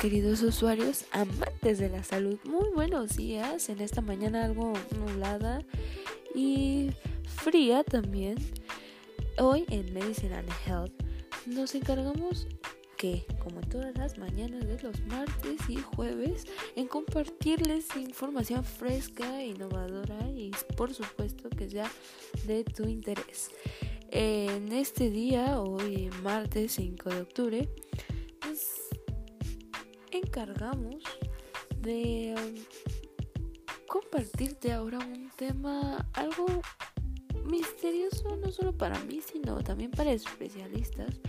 Queridos usuarios, amantes de la salud, muy buenos días en esta mañana algo nublada y fría también. Hoy en Medicine and Health nos encargamos que, como todas las mañanas de los martes y jueves, en compartirles información fresca, innovadora y por supuesto que sea de tu interés. En este día, hoy martes 5 de octubre, encargamos de um, compartirte ahora un tema algo misterioso, no solo para mí, sino también para especialistas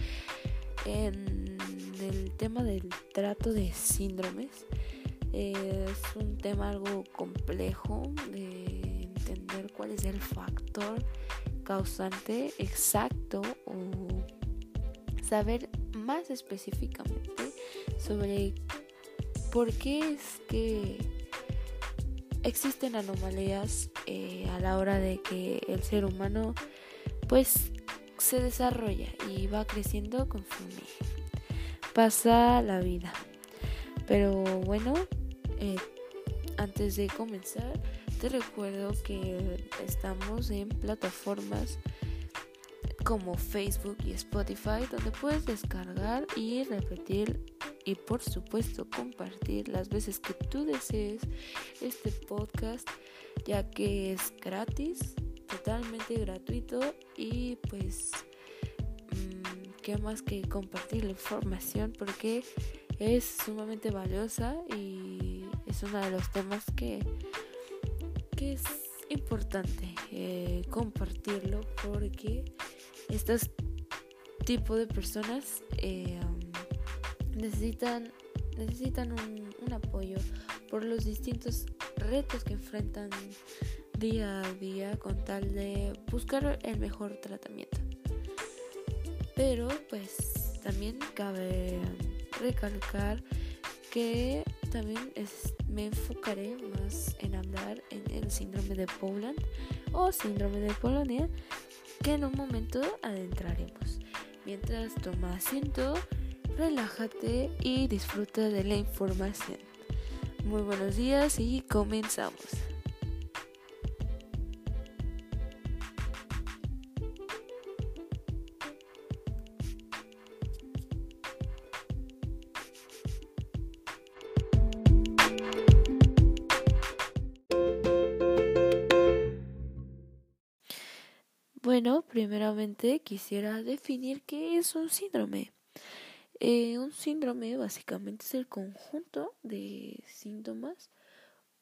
en el tema del trato de síndromes. Es un tema algo complejo de entender cuál es el factor causante exacto o saber más específicamente sobre por qué es que existen anomalías eh, a la hora de que el ser humano pues se desarrolla y va creciendo conforme pasa la vida. Pero bueno, eh, antes de comenzar, te recuerdo que estamos en plataformas como Facebook y Spotify donde puedes descargar y repetir y por supuesto compartir las veces que tú desees este podcast ya que es gratis, totalmente gratuito y pues mmm, qué más que compartir la información porque es sumamente valiosa y es uno de los temas que, que es importante eh, compartirlo porque estos tipo de personas eh, necesitan, necesitan un, apoyo por los distintos retos que enfrentan día a día con tal de buscar el mejor tratamiento. Pero pues también cabe recalcar que también es, me enfocaré más en hablar en el síndrome de Poland o síndrome de Polonia que en un momento adentraremos. Mientras toma asiento, relájate y disfruta de la información. Muy buenos días y comenzamos. Bueno, primeramente quisiera definir qué es un síndrome. Eh, un síndrome básicamente es el conjunto de síntomas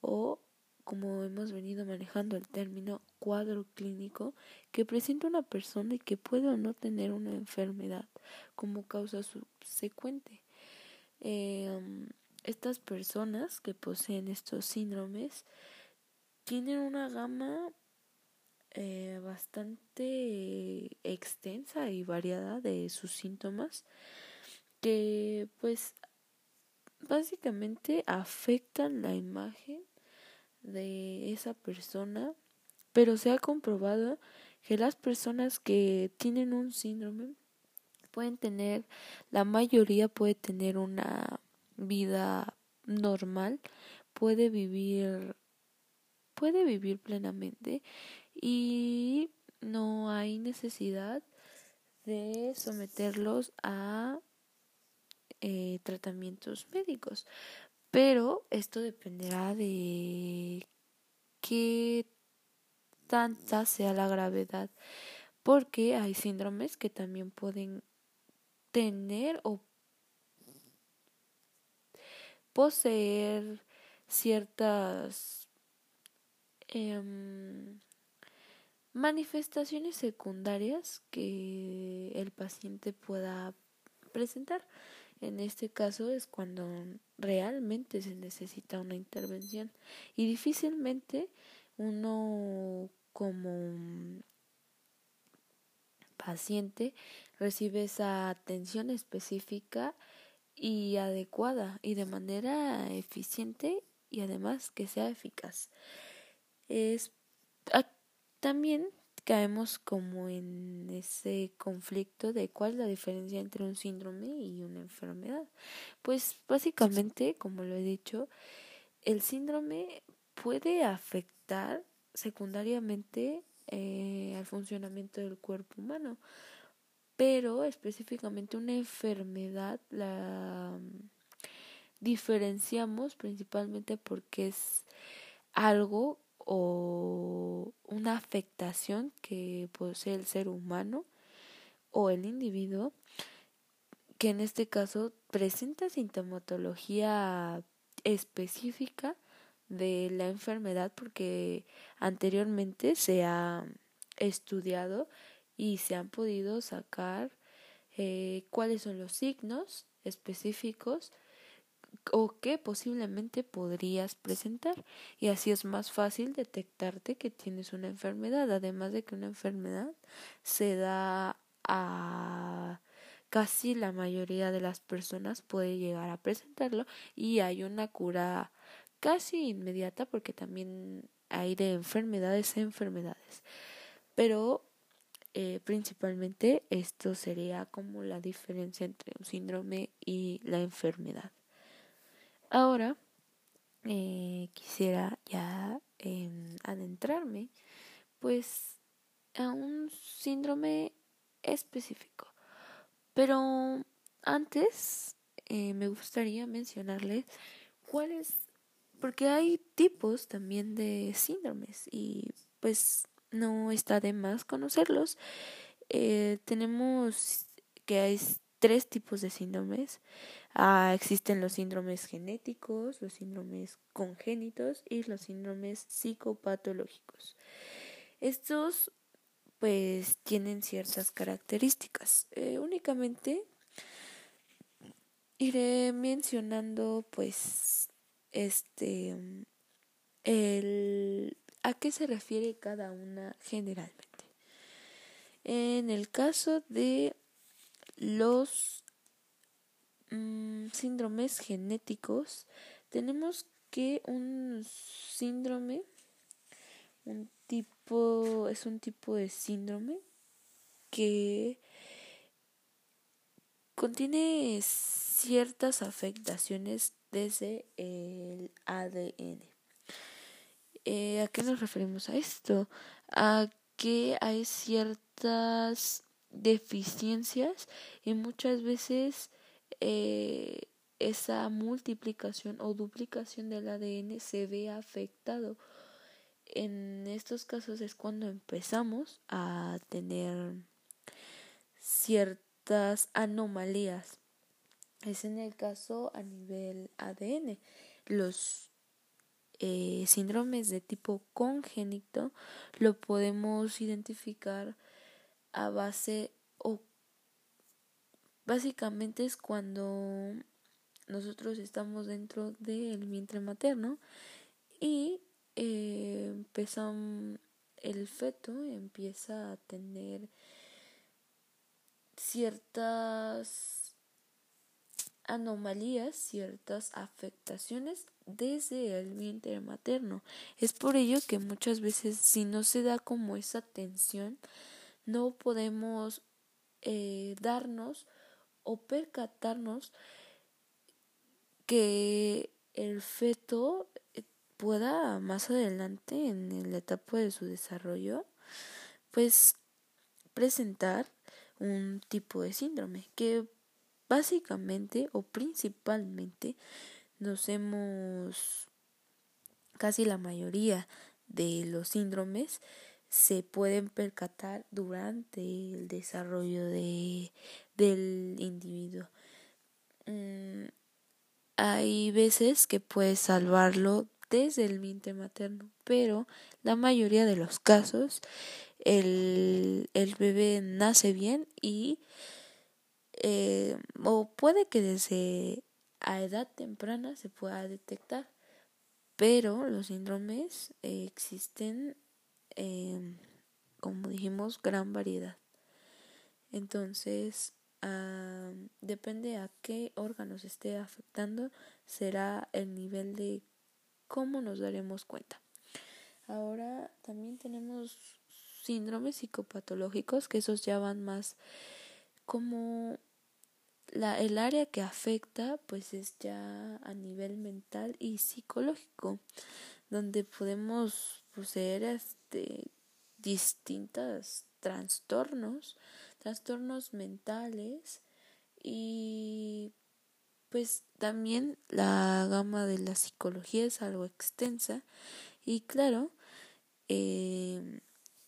o, como hemos venido manejando el término cuadro clínico, que presenta una persona y que puede o no tener una enfermedad como causa subsecuente. Eh, estas personas que poseen estos síndromes tienen una gama eh, bastante extensa y variada de sus síntomas que pues básicamente afectan la imagen de esa persona pero se ha comprobado que las personas que tienen un síndrome pueden tener la mayoría puede tener una vida normal puede vivir puede vivir plenamente y no hay necesidad de someterlos a eh, tratamientos médicos. Pero esto dependerá de qué tanta sea la gravedad, porque hay síndromes que también pueden tener o poseer ciertas eh, manifestaciones secundarias que el paciente pueda presentar. En este caso es cuando realmente se necesita una intervención y difícilmente uno como paciente recibe esa atención específica y adecuada y de manera eficiente y además que sea eficaz. Es también caemos como en ese conflicto de cuál es la diferencia entre un síndrome y una enfermedad. Pues básicamente, como lo he dicho, el síndrome puede afectar secundariamente eh, al funcionamiento del cuerpo humano, pero específicamente una enfermedad la mm, diferenciamos principalmente porque es algo o una afectación que posee el ser humano o el individuo que en este caso presenta sintomatología específica de la enfermedad porque anteriormente se ha estudiado y se han podido sacar eh, cuáles son los signos específicos o que posiblemente podrías presentar. Y así es más fácil detectarte que tienes una enfermedad además de que una enfermedad se da a casi la mayoría de las personas puede llegar a presentarlo y hay una cura casi inmediata porque también hay de enfermedades a enfermedades. Pero eh, principalmente esto sería como la diferencia entre un síndrome y la enfermedad Ahora eh, quisiera ya em, adentrarme pues a un síndrome específico. Pero antes eh, me gustaría mencionarles cuáles, porque hay tipos también de síndromes y pues no está de más conocerlos. Eh, tenemos que hay tres tipos de síndromes. Ah, existen los síndromes genéticos, los síndromes congénitos y los síndromes psicopatológicos. Estos pues tienen ciertas características. Eh, únicamente iré mencionando pues este el a qué se refiere cada una generalmente. En el caso de los mm, síndromes genéticos, tenemos que un síndrome, un tipo, es un tipo de síndrome que contiene ciertas afectaciones desde el ADN. Eh, ¿A qué nos referimos a esto? A que hay ciertas deficiencias y muchas veces eh, esa multiplicación o duplicación del ADN se ve afectado. En estos casos es cuando empezamos a tener ciertas anomalías. Es en el caso a nivel ADN. Los eh, síndromes de tipo congénito lo podemos identificar a base o básicamente es cuando nosotros estamos dentro del vientre materno y eh, el feto empieza a tener ciertas anomalías, ciertas afectaciones desde el vientre materno. Es por ello que muchas veces si no se da como esa atención, no podemos eh, darnos o percatarnos que el feto eh, pueda más adelante en la etapa de su desarrollo pues presentar un tipo de síndrome que básicamente o principalmente nos hemos casi la mayoría de los síndromes se pueden percatar durante el desarrollo de, del individuo. Mm, hay veces que puedes salvarlo desde el vientre materno, pero la mayoría de los casos el, el bebé nace bien y eh, o puede que desde a edad temprana se pueda detectar, pero los síndromes existen Em, como dijimos, gran variedad. Entonces, depende a qué órganos esté afectando, será el nivel de cómo nos daremos cuenta. Ahora también tenemos síndromes psicopatológicos, que esos ya van más como la, el área que afecta pues es ya a nivel mental y psicológico, donde podemos poseer este, distintos trastornos, trastornos mentales y pues también la gama de la psicología es algo extensa. Y claro, eh,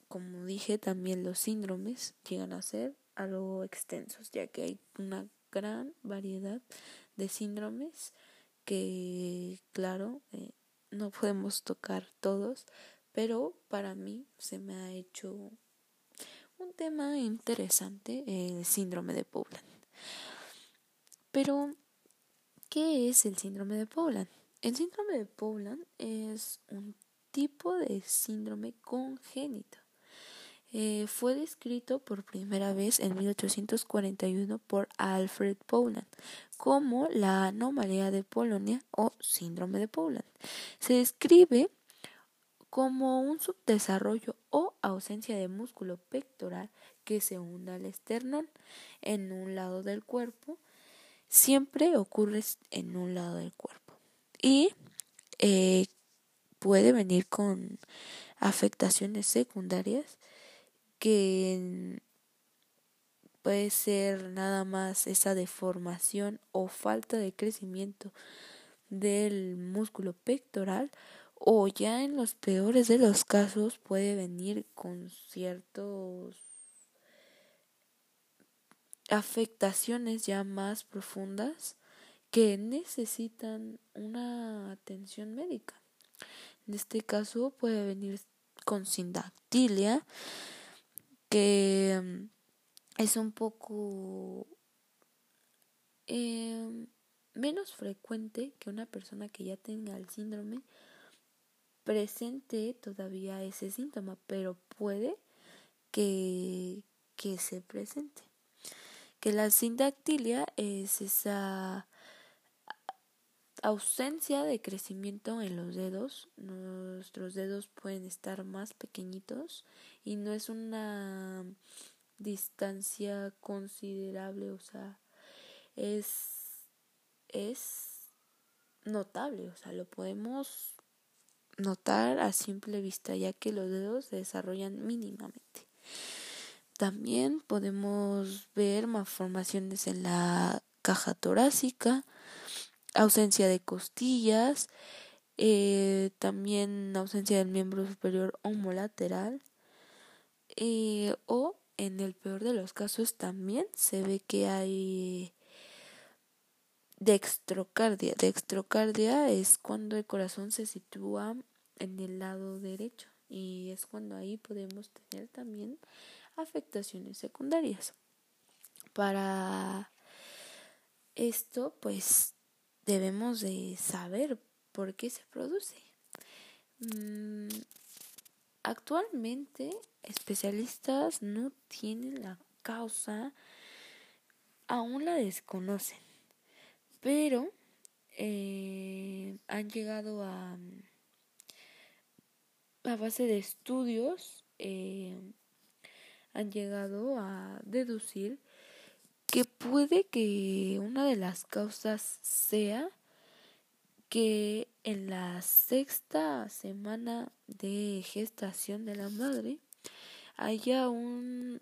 como dije, también los síndromes llegan a ser algo extensos, ya que hay una gran variedad de síndromes que, claro, eh, no podemos tocar todos, pero para mí se me ha hecho un tema interesante el síndrome de Poblan. Pero ¿Qué es el síndrome de Paulan? El síndrome de Paulan es un tipo de síndrome congénito. Eh, fue descrito por primera vez en 1841 por Alfred Paulan como la anomalía de Polonia o síndrome de Paulan. Se describe como un subdesarrollo o ausencia de músculo pectoral que se hunde al esternón en un lado del cuerpo. Siempre ocurre en un lado del cuerpo. Y eh, puede venir con afectaciones secundarias que puede ser nada más esa deformación o falta de crecimiento del músculo pectoral o ya en los peores de los casos puede venir con ciertos afectaciones ya más profundas que necesitan una atención médica. En este caso puede venir con sindactilia, que mm, es un poco em, menos frecuente que una persona que ya tenga el síndrome presente todavía ese síntoma, pero puede que, que se presente que la sindactilia es esa ausencia de crecimiento en los dedos. Nuestros dedos pueden estar más pequeñitos y no es una distancia considerable, o sea, es es notable, o sea, lo podemos notar a simple vista ya que los dedos se desarrollan mínimamente. También podemos ver malformaciones en la caja torácica, ausencia de costillas, eh, también ausencia del miembro superior homolateral eh, o en el peor de los casos también se ve que hay dextrocardia. Dextrocardia es cuando el corazón se sitúa en el lado derecho y es cuando ahí podemos tener también afectaciones secundarias. Para esto, pues debemos de saber por qué se produce. Mm, actualmente, especialistas no tienen la causa, aún la desconocen, pero eh, han llegado a, a base de estudios eh, han llegado a deducir que puede que una de las causas sea que en la sexta semana de gestación de la madre haya un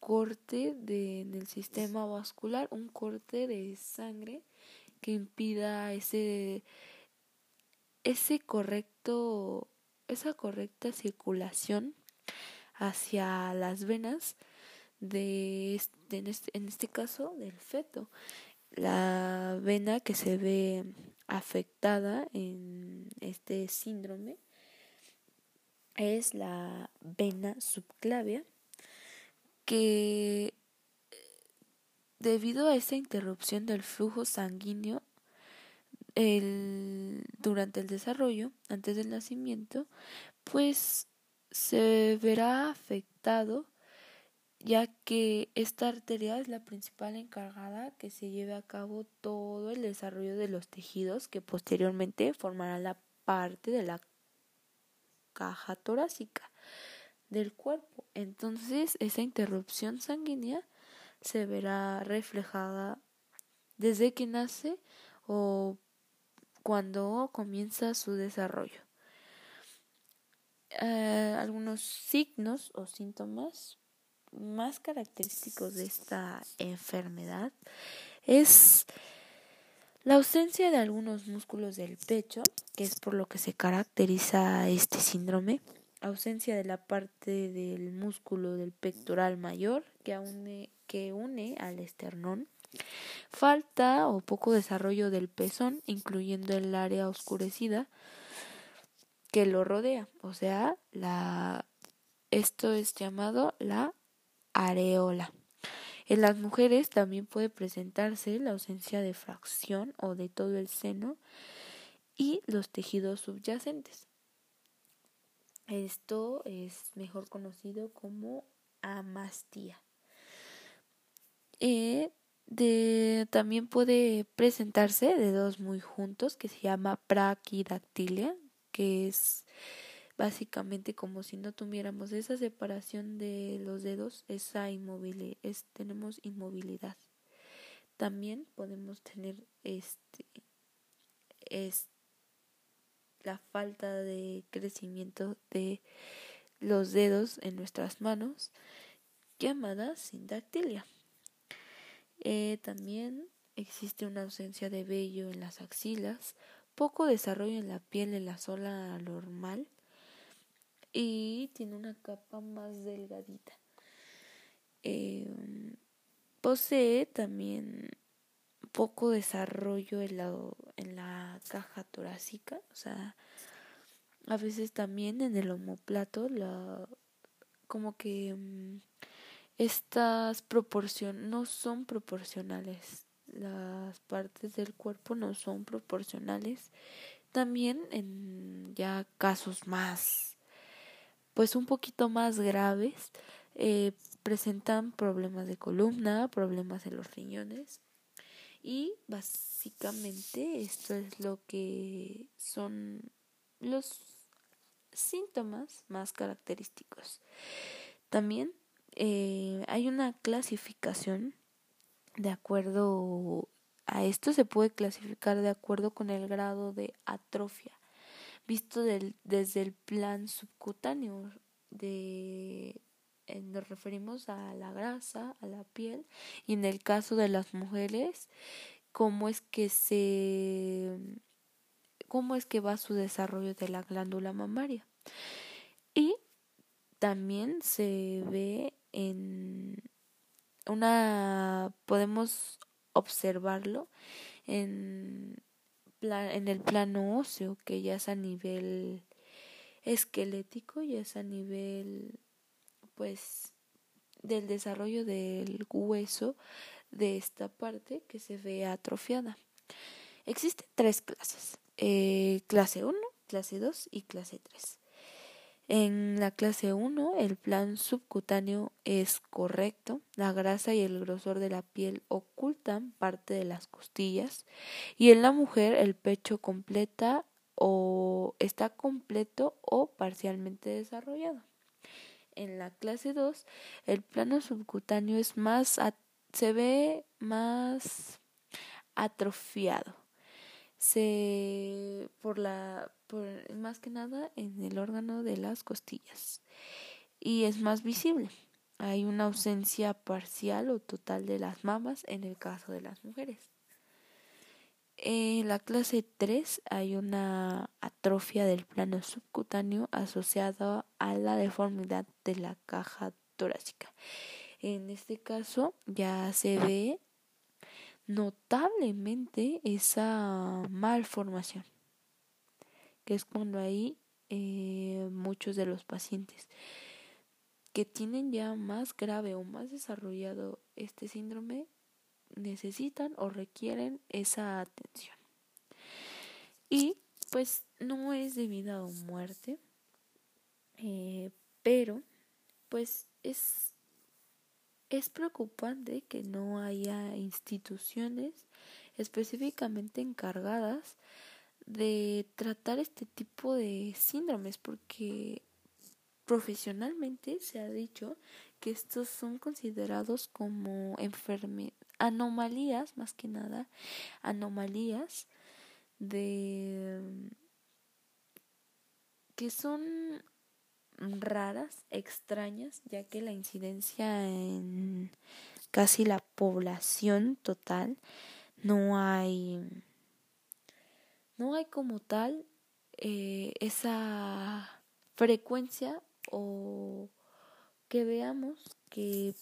corte de, en el sistema vascular, un corte de sangre que impida ese ese correcto esa correcta circulación hacia las venas de, en, este, en este caso del feto. La vena que se ve afectada en este síndrome es la vena subclavia que debido a esa interrupción del flujo sanguíneo durante el desarrollo, antes del nacimiento, pues se verá afectado ya que esta arteria es la principal encargada que se lleve a cabo todo el desarrollo de los tejidos que posteriormente formarán la parte de la caja torácica. del cuerpo. Entonces, esa interrupción sanguínea se verá reflejada desde que nace o cuando comienza su desarrollo. Eh, algunos signos o síntomas más característicos de esta enfermedad es la ausencia de algunos músculos del pecho, que es por lo que se caracteriza este síndrome, ausencia de la parte del músculo del pectoral mayor que une, que une al esternón, falta o poco desarrollo del pezón, incluyendo el área oscurecida que lo rodea, o sea, la esto es llamado la areola. En las mujeres también puede presentarse la ausencia de fracción o de todo el seno y los tejidos subyacentes. Esto es mejor conocido como amastía. Eh, de, también puede presentarse de dos muy juntos que se llama braquidactilia, que es básicamente como si no tuviéramos esa separación de los dedos, esa inmovilidad, es, tenemos inmovilidad. También podemos tener este es la falta de crecimiento de los dedos en nuestras manos, llamada sindactilia. Eh, también existe una ausencia de vello en las axilas, poco desarrollo en la piel en la zona normal y tiene una capa más delgadita. Em, posee también poco desarrollo en la, en la caja torácica, o sea, a veces también en el homoplato, la, como que mm, estas proporciones no son proporcionales, las partes del cuerpo no son proporcionales. También en ya casos más pues un poquito más graves, eh, presentan problemas de columna, problemas en los riñones y básicamente esto es lo que son los síntomas más característicos. También eh, hay una clasificación de acuerdo a esto se puede clasificar de acuerdo con el grado de atrofia visto del, desde el plan subcutáneo de nos referimos a la grasa, a la piel y en el caso de las mujeres cómo es que se cómo es que va su desarrollo de la glándula mamaria. Y también se ve en una podemos observarlo en en el plano óseo, que ya es a nivel esquelético, ya es a nivel, pues, del desarrollo del hueso de esta parte que se ve atrofiada. Existen tres clases, eh, clase 1, clase 2 y clase 3. En la clase 1 el plan subcutáneo es correcto, la grasa y el grosor de la piel ocultan parte de las costillas y en la mujer el pecho completa o está completo o parcialmente desarrollado. En la clase 2 el plano subcutáneo es más se ve más atrofiado. Se por la más que nada en el órgano de las costillas y es más visible. Hay una ausencia parcial o total de las mamas en el caso de las mujeres. En la clase 3 hay una atrofia del plano subcutáneo asociada a la deformidad de la caja torácica. En este caso ya se ve notablemente esa malformación que es cuando hay eh, muchos de los pacientes que tienen ya más grave o más desarrollado este síndrome necesitan o requieren esa atención. Y pues no es de vida o muerte, eh, pero pues es, es preocupante que no haya instituciones específicamente encargadas de tratar este tipo de síndromes porque profesionalmente se ha dicho que estos son considerados como anomalías, más que nada, anomalías de que son raras, extrañas, ya que la incidencia en casi la población total no hay no hay como tal eh, esa frecuencia o que veamos que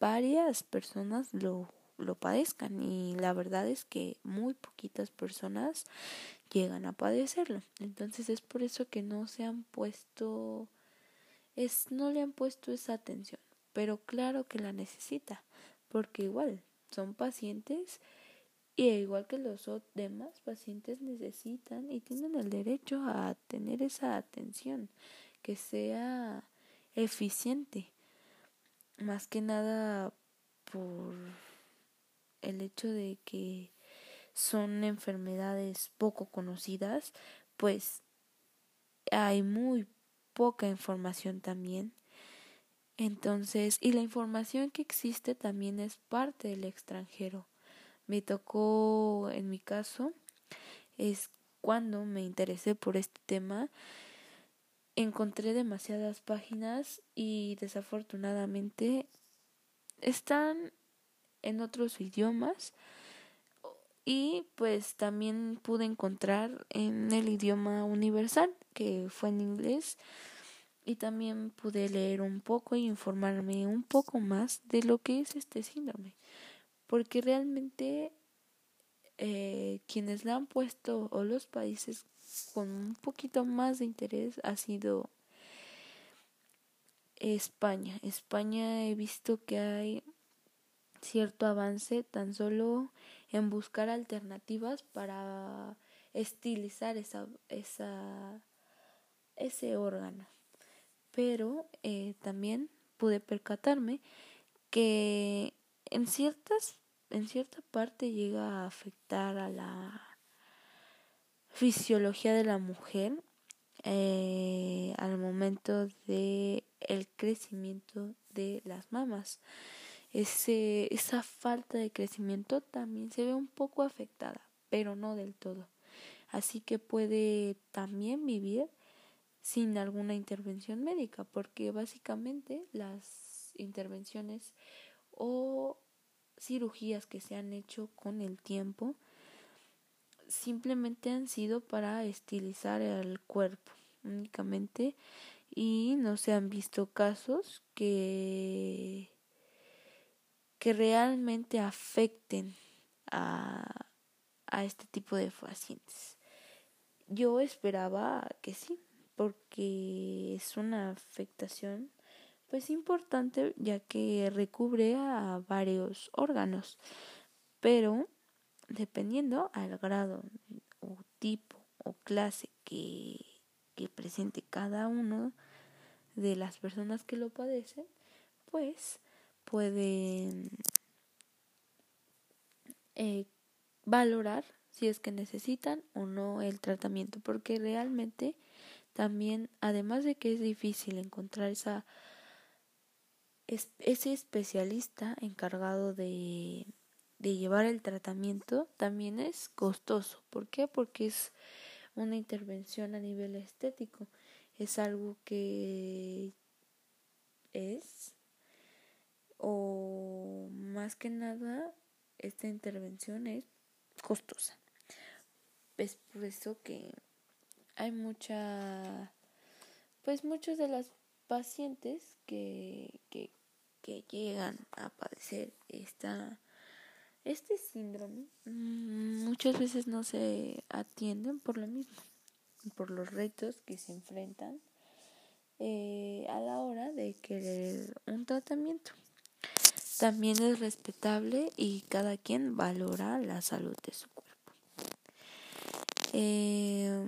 varias personas lo, lo padezcan y la verdad es que muy poquitas personas llegan a padecerlo. Entonces es por eso que no se han puesto es no le han puesto esa atención, pero claro que la necesita, porque igual son pacientes y igual que los demás pacientes necesitan y tienen el derecho a tener esa atención que sea eficiente. Más que nada por el hecho de que son enfermedades poco conocidas, pues hay muy poca información también. Entonces, y la información que existe también es parte del extranjero. Me tocó, en mi caso, es cuando me interesé por este tema, encontré demasiadas páginas y desafortunadamente están en otros idiomas. Y pues también pude encontrar en el idioma universal que fue en inglés. Y también pude leer un poco y informarme un poco más de lo que es este síndrome porque realmente eh, quienes la han puesto o los países con un poquito más de interés ha sido España. España he visto que hay cierto avance tan solo en buscar alternativas para estilizar esa, esa ese órgano. Pero eh, también pude percatarme que en ciertas en cierta parte llega a afectar a la fisiología de la mujer eh, al momento de el crecimiento de las mamas. Ese esa falta de crecimiento también se ve un poco afectada pero no del todo. Así que puede también vivir sin alguna intervención médica porque básicamente las intervenciones o cirugías que se han hecho con el tiempo simplemente han sido para estilizar el cuerpo únicamente y no se han visto casos que que realmente afecten a, a este tipo de pacientes. Yo esperaba que sí, porque es una afectación pues importante ya que recubre a varios órganos, pero dependiendo al grado o tipo o clase que, que presente cada uno de las personas que lo padecen, pues pueden eh, valorar si es que necesitan o no el tratamiento, porque realmente también, además de que es difícil encontrar esa ese especialista encargado de, de llevar el tratamiento también es costoso. ¿Por qué? Porque es una intervención a nivel estético. Es algo que es o más que nada esta intervención es costosa. Es por eso que hay mucha pues muchos de las pacientes que, que, llegan a padecer esta, este síndrome mm, muchas veces no se atienden por lo mismo, por los retos que se enfrentan eh, a la hora de querer un tratamiento. También es respetable y cada quien valora la salud de su cuerpo. Eh,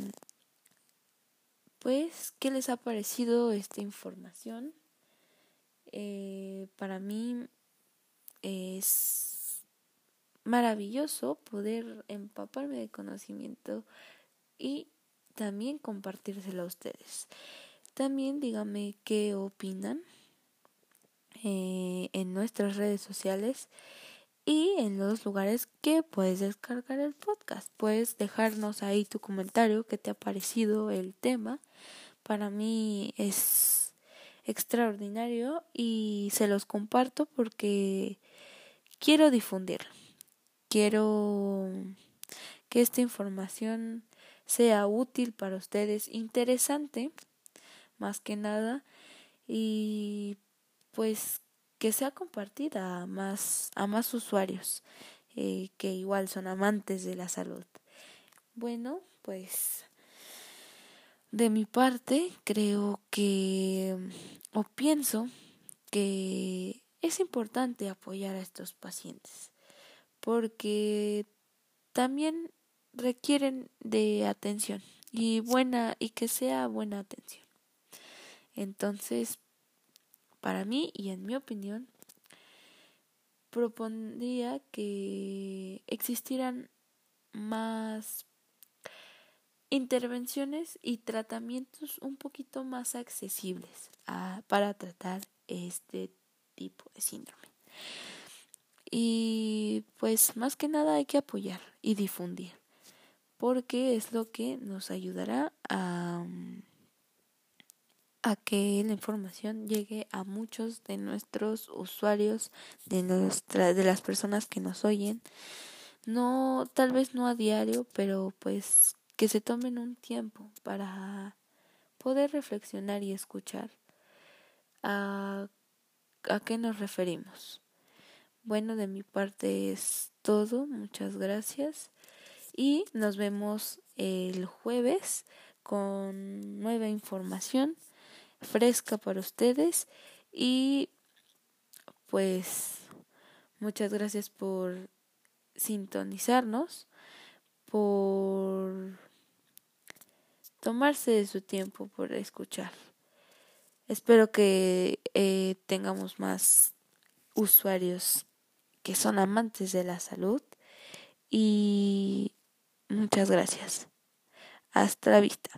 pues, ¿qué les ha parecido esta información? Eh, para mí es maravilloso poder empaparme de conocimiento y también compartírselo a ustedes. También dígame qué opinan eh, en nuestras redes sociales y en los lugares que puedes descargar el podcast. Puedes dejarnos ahí tu comentario, qué te ha parecido el tema. Para mí es extraordinario y se los comparto porque quiero difundirlo. Quiero que esta información sea útil para ustedes, interesante, más que nada, y pues que sea compartida a más, a más usuarios eh, que igual son amantes de la salud. Bueno, pues de mi parte creo que o pienso que es importante apoyar a estos pacientes porque también requieren de atención y buena y que sea buena atención. Entonces, para mí y en mi opinión, propondría que existieran más intervenciones y tratamientos un poquito más accesibles para tratar este tipo de síndrome. Y pues más que nada hay que apoyar y difundir, porque es lo que nos ayudará a a que la información llegue a muchos de nuestros usuarios, de nuestra, de las personas que nos oyen. No, tal vez no a diario, pero pues que se tomen un tiempo para poder reflexionar y escuchar a, a qué nos referimos. Bueno, de mi parte es todo. Muchas gracias. Y nos vemos el jueves con nueva información fresca para ustedes y pues muchas gracias por sintonizarnos, por tomarse de su tiempo por escuchar. Espero que eh, tengamos más usuarios que son amantes de la salud y muchas gracias. Hasta la vista.